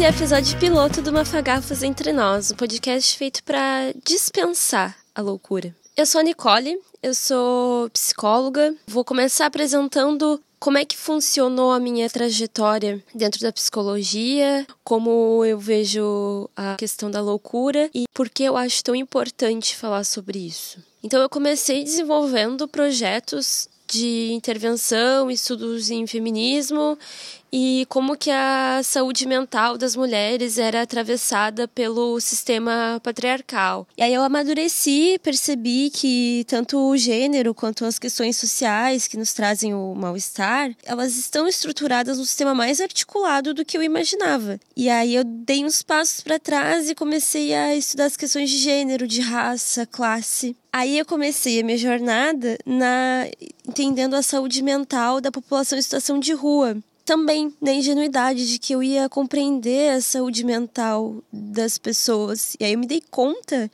Esse é o episódio piloto do Mafagafos Entre Nós, um podcast feito para dispensar a loucura. Eu sou a Nicole, eu sou psicóloga. Vou começar apresentando como é que funcionou a minha trajetória dentro da psicologia, como eu vejo a questão da loucura e por que eu acho tão importante falar sobre isso. Então eu comecei desenvolvendo projetos de intervenção, estudos em feminismo e como que a saúde mental das mulheres era atravessada pelo sistema patriarcal. E aí eu amadureci, percebi que tanto o gênero quanto as questões sociais que nos trazem o mal-estar, elas estão estruturadas no sistema mais articulado do que eu imaginava. E aí eu dei uns passos para trás e comecei a estudar as questões de gênero, de raça, classe. Aí eu comecei a minha jornada na entendendo a saúde mental da população em situação de rua também na ingenuidade de que eu ia compreender a saúde mental das pessoas. E aí eu me dei conta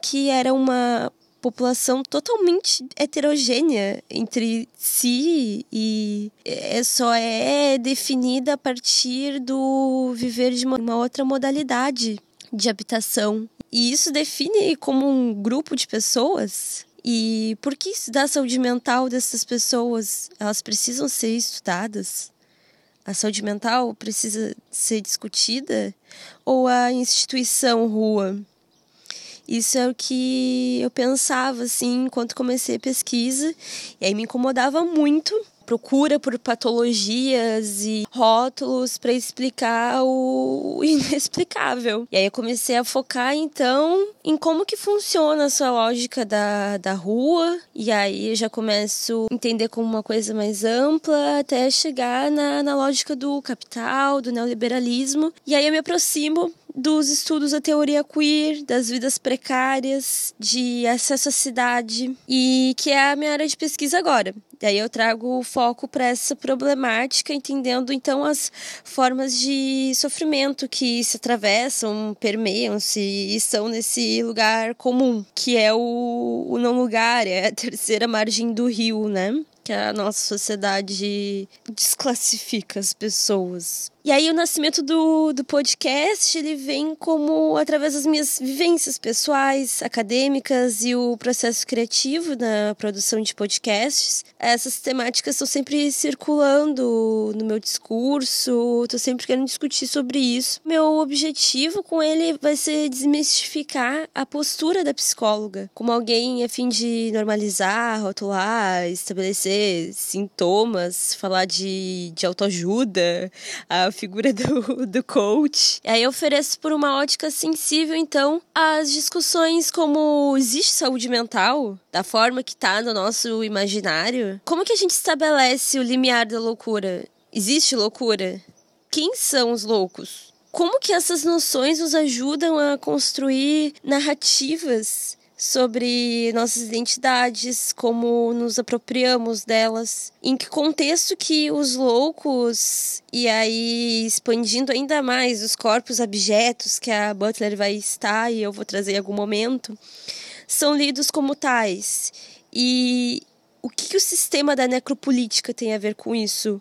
que era uma população totalmente heterogênea entre si e é, só é definida a partir do viver de uma outra modalidade de habitação. E isso define como um grupo de pessoas. E por que estudar a saúde mental dessas pessoas? Elas precisam ser estudadas a saúde mental precisa ser discutida ou a instituição rua? Isso é o que eu pensava assim enquanto comecei a pesquisa, e aí me incomodava muito procura por patologias e rótulos para explicar o inexplicável. E aí eu comecei a focar então em como que funciona essa lógica da, da rua, e aí eu já começo a entender como uma coisa mais ampla até chegar na, na lógica do capital, do neoliberalismo. E aí eu me aproximo dos estudos da teoria queer, das vidas precárias, de acesso à cidade, e que é a minha área de pesquisa agora. Daí eu trago o foco para essa problemática, entendendo então as formas de sofrimento que se atravessam, permeiam-se e são nesse lugar comum, que é o, o não lugar, é a terceira margem do rio, né? Que a nossa sociedade desclassifica as pessoas. E aí o nascimento do, do podcast, ele vem como através das minhas vivências pessoais, acadêmicas e o processo criativo na produção de podcasts. Essas temáticas estão sempre circulando no meu discurso, estou sempre querendo discutir sobre isso. Meu objetivo com ele vai ser desmistificar a postura da psicóloga, como alguém a fim de normalizar, rotular, estabelecer sintomas, falar de, de autoajuda, a figura do, do coach. Aí eu ofereço por uma ótica sensível, então, as discussões como existe saúde mental, da forma que tá no nosso imaginário. Como que a gente estabelece o limiar da loucura? Existe loucura? Quem são os loucos? Como que essas noções nos ajudam a construir narrativas sobre nossas identidades, como nos apropriamos delas, em que contexto que os loucos e aí expandindo ainda mais os corpos abjetos que a Butler vai estar e eu vou trazer em algum momento, são lidos como tais. E o que, que o sistema da necropolítica tem a ver com isso?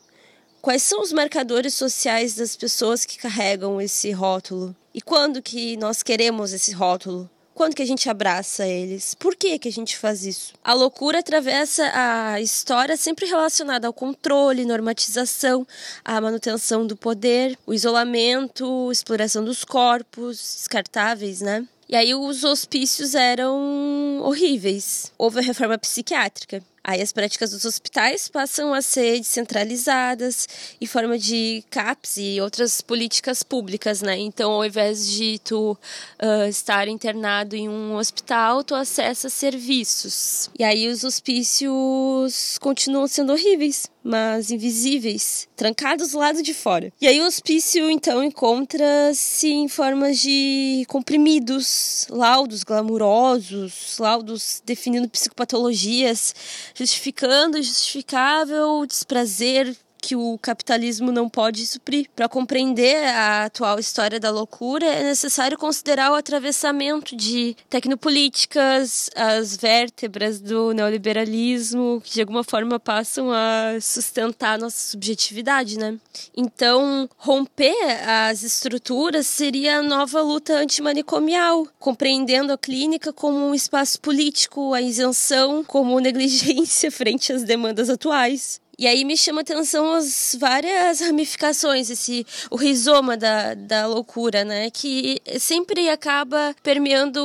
Quais são os marcadores sociais das pessoas que carregam esse rótulo? E quando que nós queremos esse rótulo? Quando que a gente abraça eles? Por que que a gente faz isso? A loucura atravessa a história sempre relacionada ao controle, normatização, à manutenção do poder, o isolamento, exploração dos corpos descartáveis, né? E aí os hospícios eram horríveis. Houve a reforma psiquiátrica. Aí as práticas dos hospitais passam a ser descentralizadas em forma de CAPS e outras políticas públicas, né? Então, ao invés de tu uh, estar internado em um hospital, tu acessa serviços. E aí os hospícios continuam sendo horríveis, mas invisíveis, trancados do lado de fora. E aí o hospício, então, encontra-se em formas de comprimidos, laudos glamurosos, laudos definindo psicopatologias, justificando justificável, desprazer que o capitalismo não pode suprir. Para compreender a atual história da loucura, é necessário considerar o atravessamento de tecnopolíticas, as vértebras do neoliberalismo, que de alguma forma passam a sustentar a nossa subjetividade, né? Então, romper as estruturas seria a nova luta antimanicomial, compreendendo a clínica como um espaço político, a isenção como negligência frente às demandas atuais. E aí me chama atenção as várias ramificações, esse o rizoma da, da loucura, né? Que sempre acaba permeando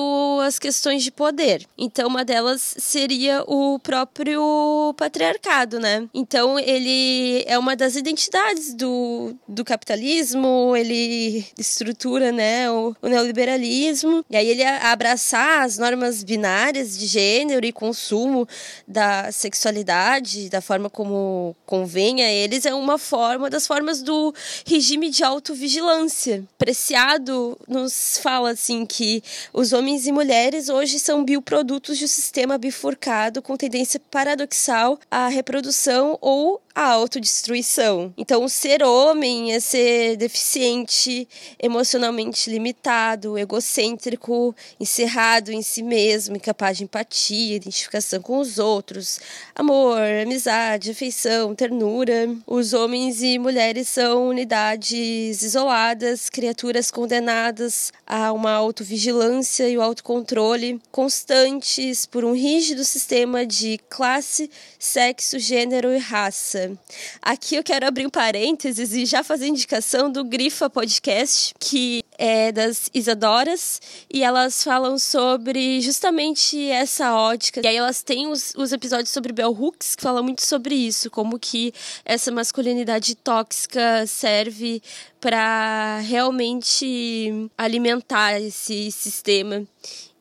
as questões de poder. Então, uma delas seria o próprio patriarcado, né? Então, ele é uma das identidades do, do capitalismo, ele estrutura, né, o, o neoliberalismo. E aí ele abraçar as normas binárias de gênero e consumo da sexualidade, da forma como convém a eles, é uma forma das formas do regime de autovigilância. Preciado nos fala assim que os homens e mulheres hoje são bioprodutos de um sistema bifurcado com tendência paradoxal à reprodução ou a autodestruição. Então, ser homem é ser deficiente, emocionalmente limitado, egocêntrico, encerrado em si mesmo, incapaz de empatia, identificação com os outros, amor, amizade, afeição, ternura. Os homens e mulheres são unidades isoladas, criaturas condenadas a uma autovigilância e o autocontrole constantes por um rígido sistema de classe, sexo, gênero e raça. Aqui eu quero abrir um parênteses e já fazer indicação do Grifa Podcast, que é das Isadoras, e elas falam sobre justamente essa ótica. E aí elas têm os, os episódios sobre Bell Hooks, que falam muito sobre isso, como que essa masculinidade tóxica serve para realmente alimentar esse sistema.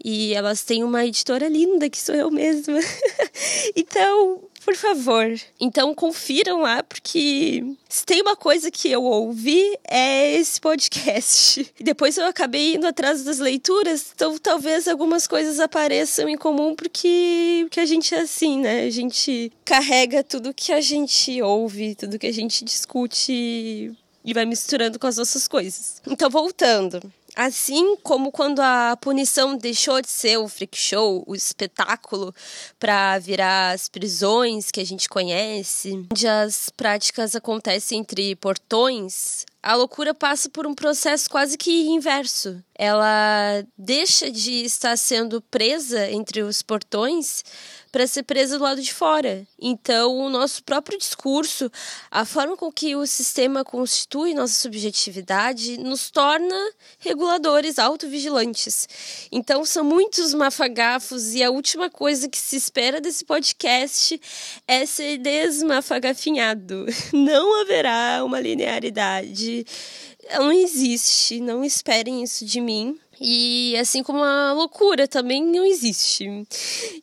E elas têm uma editora linda, que sou eu mesma. então, por favor. Então confiram lá, porque se tem uma coisa que eu ouvi é esse podcast. Depois eu acabei indo atrás das leituras, então talvez algumas coisas apareçam em comum, porque, porque a gente é assim, né? A gente carrega tudo que a gente ouve, tudo que a gente discute e vai misturando com as nossas coisas. Então, voltando. Assim como quando a punição deixou de ser o freak show, o espetáculo, para virar as prisões que a gente conhece, onde as práticas acontecem entre portões, a loucura passa por um processo quase que inverso. Ela deixa de estar sendo presa entre os portões para ser presa do lado de fora. Então, o nosso próprio discurso, a forma com que o sistema constitui nossa subjetividade, nos torna reguladores autovigilantes. Então, são muitos mafagafos e a última coisa que se espera desse podcast é ser desmafagafinhado. Não haverá uma linearidade. Não existe. Não esperem isso de mim. E assim como a loucura também não existe.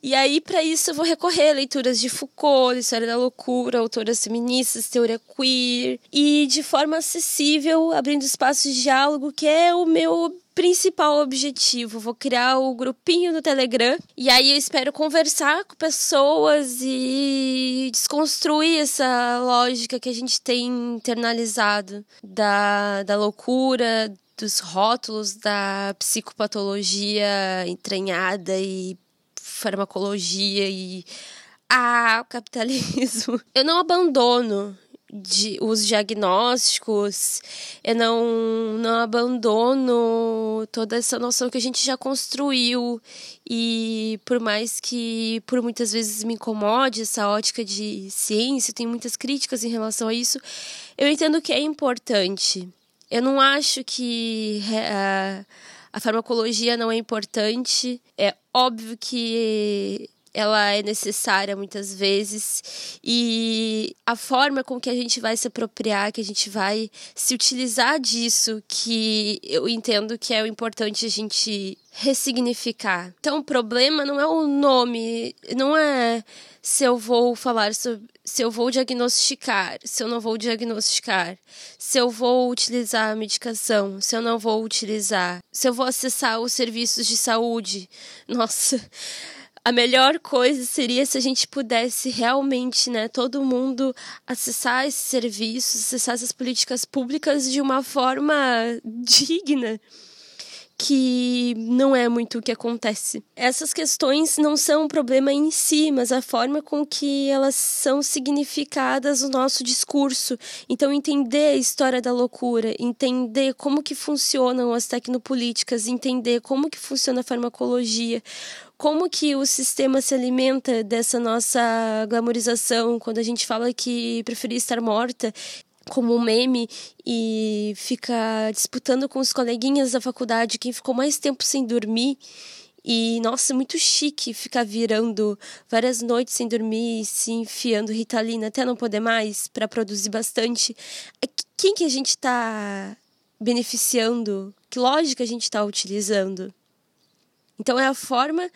E aí, para isso, eu vou recorrer a leituras de Foucault, História da Loucura, autoras feministas, teoria queer, e de forma acessível, abrindo espaços de diálogo, que é o meu principal objetivo. Vou criar o grupinho no Telegram e aí eu espero conversar com pessoas e desconstruir essa lógica que a gente tem internalizado da, da loucura, dos rótulos da psicopatologia entranhada e farmacologia e ah, o capitalismo. Eu não abandono de, os diagnósticos, eu não, não abandono toda essa noção que a gente já construiu. E por mais que por muitas vezes me incomode essa ótica de ciência, tem muitas críticas em relação a isso, eu entendo que é importante. Eu não acho que uh, a farmacologia não é importante. É óbvio que ela é necessária muitas vezes e a forma com que a gente vai se apropriar, que a gente vai se utilizar disso, que eu entendo que é o importante a gente ressignificar. Então, o problema não é o nome, não é se eu vou falar sobre, se eu vou diagnosticar, se eu não vou diagnosticar, se eu vou utilizar a medicação, se eu não vou utilizar, se eu vou acessar os serviços de saúde. Nossa, a melhor coisa seria se a gente pudesse realmente, né, todo mundo acessar esses serviços, acessar essas políticas públicas de uma forma digna que não é muito o que acontece. Essas questões não são um problema em si, mas a forma com que elas são significadas no nosso discurso. Então entender a história da loucura, entender como que funcionam as tecnopolíticas, entender como que funciona a farmacologia, como que o sistema se alimenta dessa nossa glamorização quando a gente fala que preferia estar morta como um meme e fica disputando com os coleguinhas da faculdade quem ficou mais tempo sem dormir. E, nossa, muito chique ficar virando várias noites sem dormir, se enfiando ritalina até não poder mais para produzir bastante. É quem que a gente está beneficiando? Que lógica a gente está utilizando? Então é a forma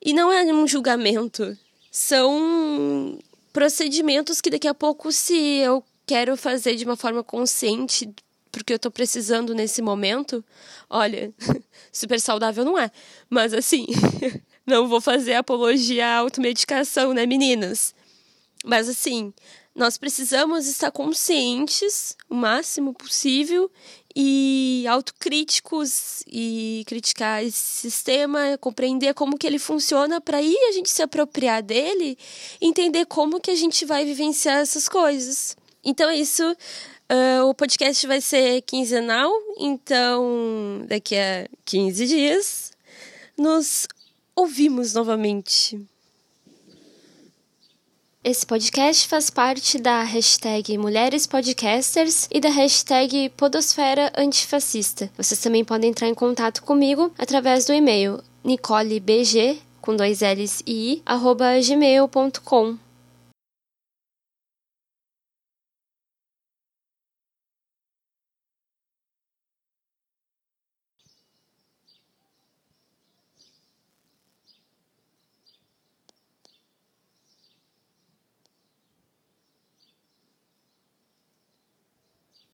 e não é um julgamento. São procedimentos que daqui a pouco, se eu quero fazer de uma forma consciente, porque eu tô precisando nesse momento, olha, super saudável não é. Mas assim, não vou fazer apologia à automedicação, né, meninas? Mas assim, nós precisamos estar conscientes o máximo possível e autocríticos e criticar esse sistema, compreender como que ele funciona para aí a gente se apropriar dele, entender como que a gente vai vivenciar essas coisas. Então é isso. Uh, o podcast vai ser quinzenal, então daqui a 15 dias nos ouvimos novamente. Esse podcast faz parte da hashtag Mulheres Podcasters e da hashtag Podosfera Antifascista. Vocês também podem entrar em contato comigo através do e-mail nicolebg, com dois L's e i, arroba gmail.com.